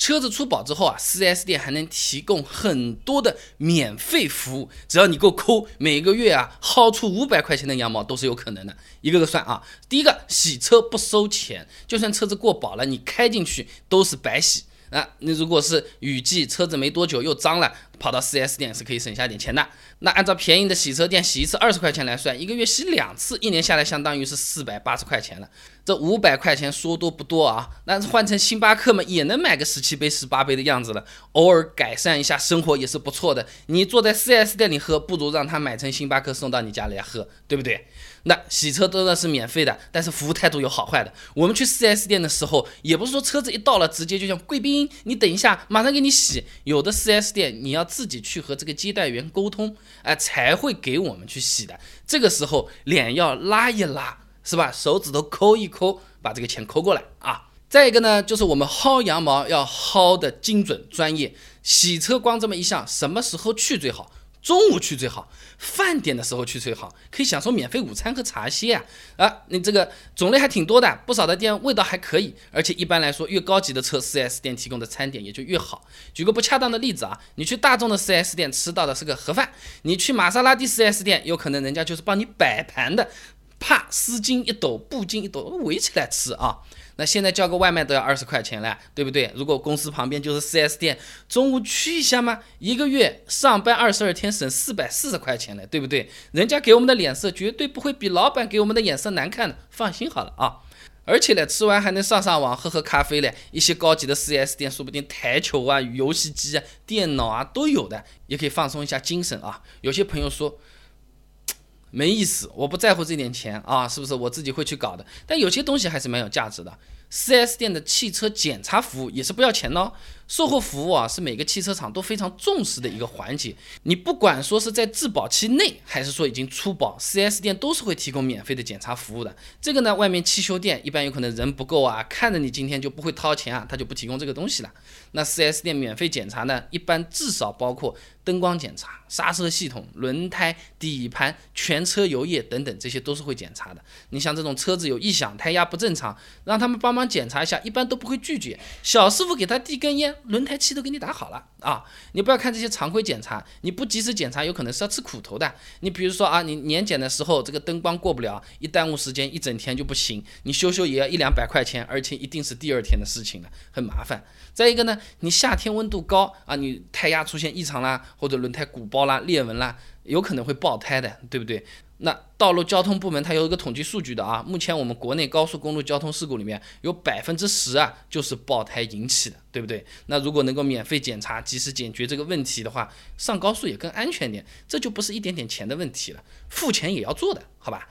车子出保之后啊，4S 店还能提供很多的免费服务，只要你够抠，每个月啊薅出五百块钱的羊毛都是有可能的，一个个算啊。第一个，洗车不收钱，就算车子过保了，你开进去都是白洗。那你如果是雨季，车子没多久又脏了，跑到 4S 店是可以省下点钱的。那按照便宜的洗车店洗一次二十块钱来算，一个月洗两次，一年下来相当于是四百八十块钱了。这五百块钱说多不多啊？但是换成星巴克嘛，也能买个十七杯、十八杯的样子了。偶尔改善一下生活也是不错的。你坐在 4S 店里喝，不如让他买成星巴克送到你家里来喝，对不对？那洗车当然是免费的，但是服务态度有好坏的。我们去 4S 店的时候，也不是说车子一到了直接就像贵宾，你等一下马上给你洗。有的 4S 店你要自己去和这个接待员沟通，哎，才会给我们去洗的。这个时候脸要拉一拉，是吧？手指头抠一抠，把这个钱抠过来啊。再一个呢，就是我们薅羊毛要薅的精准专业。洗车光这么一项，什么时候去最好？中午去最好，饭点的时候去最好，可以享受免费午餐和茶歇啊！啊，你这个种类还挺多的，不少的店味道还可以，而且一般来说，越高级的车，4S 店提供的餐点也就越好。举个不恰当的例子啊，你去大众的 4S 店吃到的是个盒饭，你去玛莎拉蒂 4S 店，有可能人家就是帮你摆盘的，怕，丝巾一抖，布巾一抖，围起来吃啊。那现在叫个外卖都要二十块钱了，对不对？如果公司旁边就是 4S 店，中午去一下吗？一个月上班二十二天省四百四十块钱了，对不对？人家给我们的脸色绝对不会比老板给我们的眼色难看的，放心好了啊。而且呢，吃完还能上上网、喝喝咖啡嘞。一些高级的 4S 店说不定台球啊、游戏机啊、电脑啊都有的，也可以放松一下精神啊。有些朋友说。没意思，我不在乎这点钱啊，是不是我自己会去搞的？但有些东西还是蛮有价值的。4S 店的汽车检查服务也是不要钱的。哦售后服务啊，是每个汽车厂都非常重视的一个环节。你不管说是在质保期内，还是说已经出保，4S 店都是会提供免费的检查服务的。这个呢，外面汽修店一般有可能人不够啊，看着你今天就不会掏钱啊，他就不提供这个东西了。那 4S 店免费检查呢，一般至少包括灯光检查、刹车系统、轮胎、底盘、全车油液等等，这些都是会检查的。你像这种车子有异响、胎压不正常，让他们帮忙检查一下，一般都不会拒绝。小师傅给他递根烟。轮胎漆都给你打好了啊！你不要看这些常规检查，你不及时检查，有可能是要吃苦头的。你比如说啊，你年检的时候这个灯光过不了，一耽误时间，一整天就不行，你修修也要一两百块钱，而且一定是第二天的事情了，很麻烦。再一个呢，你夏天温度高啊，你胎压出现异常啦，或者轮胎鼓包啦、裂纹啦，有可能会爆胎的，对不对？那道路交通部门它有一个统计数据的啊，目前我们国内高速公路交通事故里面有百分之十啊就是爆胎引起的，对不对？那如果能够免费检查，及时解决这个问题的话，上高速也更安全点，这就不是一点点钱的问题了，付钱也要做的，好吧？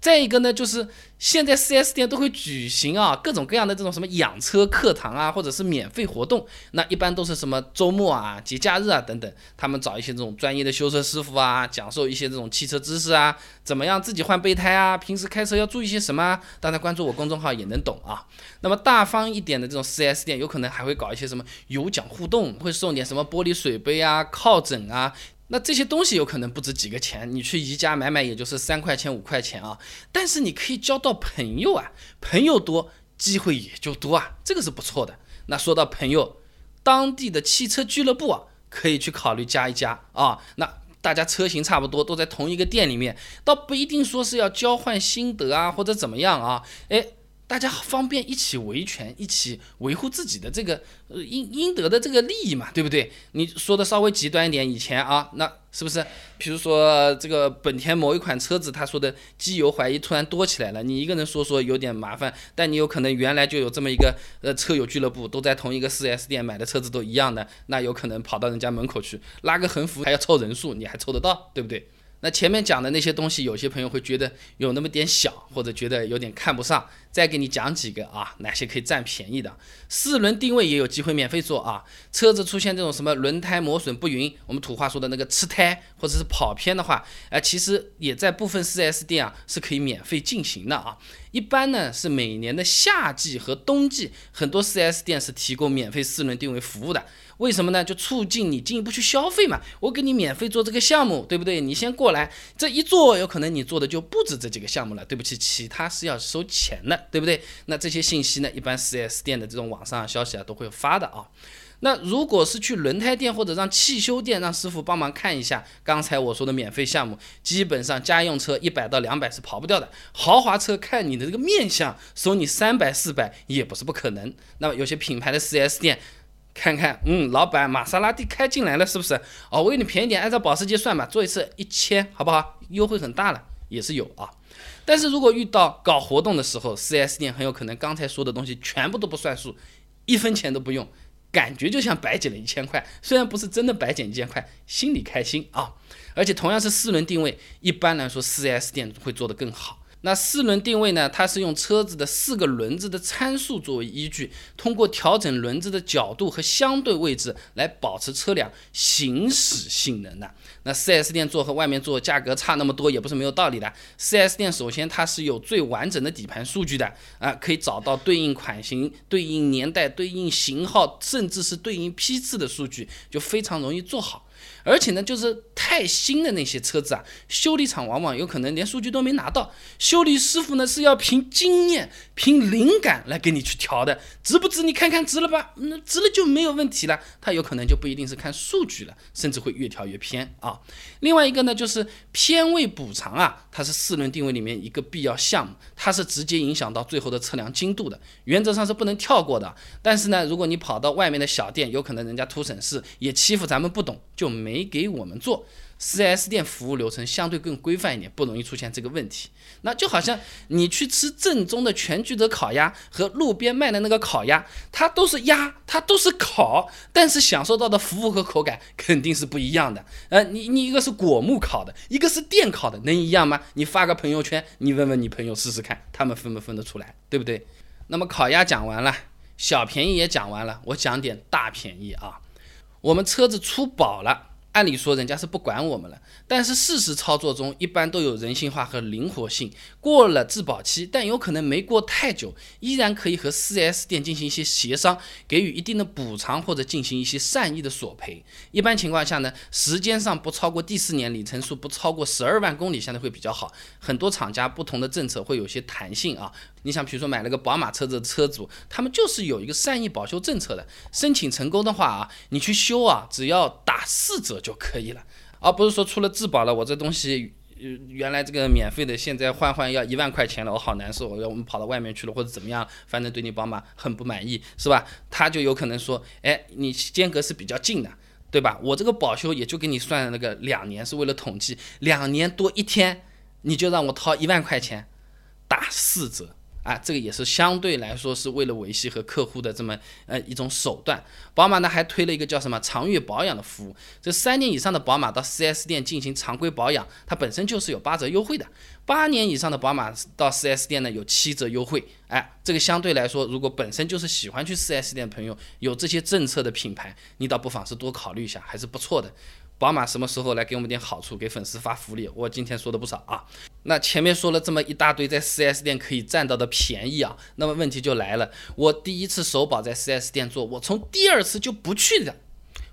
再一个呢，就是现在 4S 店都会举行啊各种各样的这种什么养车课堂啊，或者是免费活动。那一般都是什么周末啊、节假日啊等等，他们找一些这种专业的修车师傅啊，讲授一些这种汽车知识啊，怎么样自己换备胎啊，平时开车要注意些什么？啊大家关注我公众号也能懂啊。那么大方一点的这种 4S 店，有可能还会搞一些什么有奖互动，会送点什么玻璃水杯啊、靠枕啊。那这些东西有可能不值几个钱，你去宜家买买也就是三块钱五块钱啊，但是你可以交到朋友啊，朋友多机会也就多啊，这个是不错的。那说到朋友，当地的汽车俱乐部啊，可以去考虑加一加啊。那大家车型差不多，都在同一个店里面，倒不一定说是要交换心得啊或者怎么样啊，哎。大家方便一起维权，一起维护自己的这个呃应应得的这个利益嘛，对不对？你说的稍微极端一点，以前啊，那是不是？比如说这个本田某一款车子，他说的机油怀疑突然多起来了，你一个人说说有点麻烦，但你有可能原来就有这么一个呃车友俱乐部，都在同一个 4S 店买的车子都一样的，那有可能跑到人家门口去拉个横幅，还要凑人数，你还凑得到，对不对？那前面讲的那些东西，有些朋友会觉得有那么点小，或者觉得有点看不上。再给你讲几个啊，哪些可以占便宜的？四轮定位也有机会免费做啊。车子出现这种什么轮胎磨损不匀，我们土话说的那个吃胎或者是跑偏的话，哎，其实也在部分 4S 店啊是可以免费进行的啊。一般呢是每年的夏季和冬季，很多 4S 店是提供免费四轮定位服务的。为什么呢？就促进你进一步去消费嘛。我给你免费做这个项目，对不对？你先过来，这一做有可能你做的就不止这几个项目了。对不起，其他是要收钱的。对不对？那这些信息呢，一般 4S 店的这种网上消息啊都会发的啊。那如果是去轮胎店或者让汽修店让师傅帮忙看一下，刚才我说的免费项目，基本上家用车一百到两百是跑不掉的，豪华车看你的这个面相，收你三百四百也不是不可能。那么有些品牌的 4S 店，看看，嗯，老板玛莎拉蒂开进来了是不是？哦，我给你便宜点，按照保时捷算吧，做一次一千，好不好？优惠很大了，也是有啊。但是如果遇到搞活动的时候，4S 店很有可能刚才说的东西全部都不算数，一分钱都不用。感觉就像白捡了一千块，虽然不是真的白捡一千块，心里开心啊！而且同样是四轮定位，一般来说四 S 店会做得更好。那四轮定位呢？它是用车子的四个轮子的参数作为依据，通过调整轮子的角度和相对位置来保持车辆行驶性能的。那 4S 店做和外面做价格差那么多，也不是没有道理的。4S 店首先它是有最完整的底盘数据的啊，可以找到对应款型、对应年代、对应型号，甚至是对应批次的数据，就非常容易做好。而且呢，就是太新的那些车子啊，修理厂往往有可能连数据都没拿到，修理师傅呢是要凭经验、凭灵感来给你去调的，值不值？你看看值了吧？那值了就没有问题了。他有可能就不一定是看数据了，甚至会越调越偏啊。另外一个呢，就是偏位补偿啊，它是四轮定位里面一个必要项目，它是直接影响到最后的测量精度的，原则上是不能跳过的。但是呢，如果你跑到外面的小店，有可能人家图省事，也欺负咱们不懂，就没。给我们做，4S 店服务流程相对更规范一点，不容易出现这个问题。那就好像你去吃正宗的全聚德烤鸭和路边卖的那个烤鸭，它都是鸭，它都是烤，但是享受到的服务和口感肯定是不一样的。呃，你你一个是果木烤的，一个是电烤的，能一样吗？你发个朋友圈，你问问你朋友试试看，他们分不分得出来，对不对？那么烤鸭讲完了，小便宜也讲完了，我讲点大便宜啊。我们车子出保了。按理说人家是不管我们了，但是事实操作中一般都有人性化和灵活性。过了质保期，但有可能没过太久，依然可以和 4S 店进行一些协商，给予一定的补偿或者进行一些善意的索赔。一般情况下呢，时间上不超过第四年，里程数不超过十二万公里，相对会比较好。很多厂家不同的政策会有些弹性啊。你想，比如说买了个宝马车子的车主，他们就是有一个善意保修政策的，申请成功的话啊，你去修啊，只要打四折就可以了，而不是说出了质保了，我这东西原来这个免费的，现在换换要一万块钱了，我好难受，我要我们跑到外面去了或者怎么样，反正对你宝马很不满意，是吧？他就有可能说，哎，你间隔是比较近的，对吧？我这个保修也就给你算那个两年，是为了统计，两年多一天，你就让我掏一万块钱，打四折。啊，这个也是相对来说是为了维系和客户的这么呃一种手段。宝马呢还推了一个叫什么长月保养的服务，这三年以上的宝马到 4S 店进行常规保养，它本身就是有八折优惠的。八年以上的宝马到 4S 店呢有七折优惠。哎，这个相对来说，如果本身就是喜欢去 4S 店的朋友，有这些政策的品牌，你倒不妨是多考虑一下，还是不错的。宝马什么时候来给我们点好处，给粉丝发福利？我今天说的不少啊。那前面说了这么一大堆在 4S 店可以占到的便宜啊，那么问题就来了。我第一次首保在 4S 店做，我从第二次就不去了。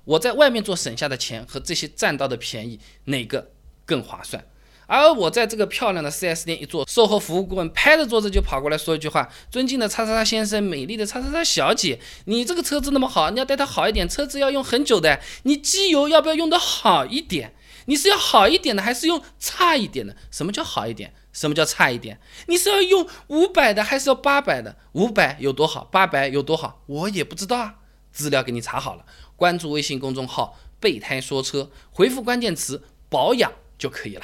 我在外面做省下的钱和这些占到的便宜，哪个更划算？而我在这个漂亮的 4S 店一坐，售后服务顾问拍着桌子就跑过来说一句话：“尊敬的叉叉叉先生，美丽的叉叉叉小姐，你这个车子那么好，你要带它好一点，车子要用很久的，你机油要不要用的好一点？你是要好一点的，还是用差一点的？什么叫好一点？什么叫差一点？你是要用五百的，还是要八百的？五百有多好？八百有多好？我也不知道啊。资料给你查好了，关注微信公众号‘备胎说车’，回复关键词‘保养’就可以了。”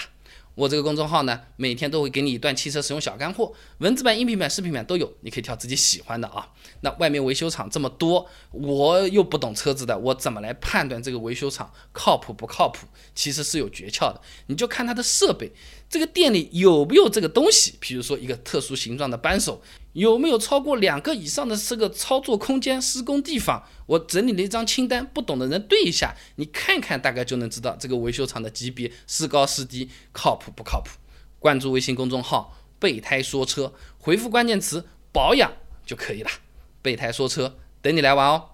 我这个公众号呢，每天都会给你一段汽车使用小干货，文字版、音频版、视频版都有，你可以挑自己喜欢的啊。那外面维修厂这么多，我又不懂车子的，我怎么来判断这个维修厂靠谱不靠谱？其实是有诀窍的，你就看它的设备，这个店里有没有这个东西，比如说一个特殊形状的扳手。有没有超过两个以上的这个操作空间、施工地方？我整理了一张清单，不懂的人对一下，你看看，大概就能知道这个维修厂的级别是高是低，靠谱不靠谱？关注微信公众号“备胎说车”，回复关键词“保养”就可以了。备胎说车，等你来玩哦。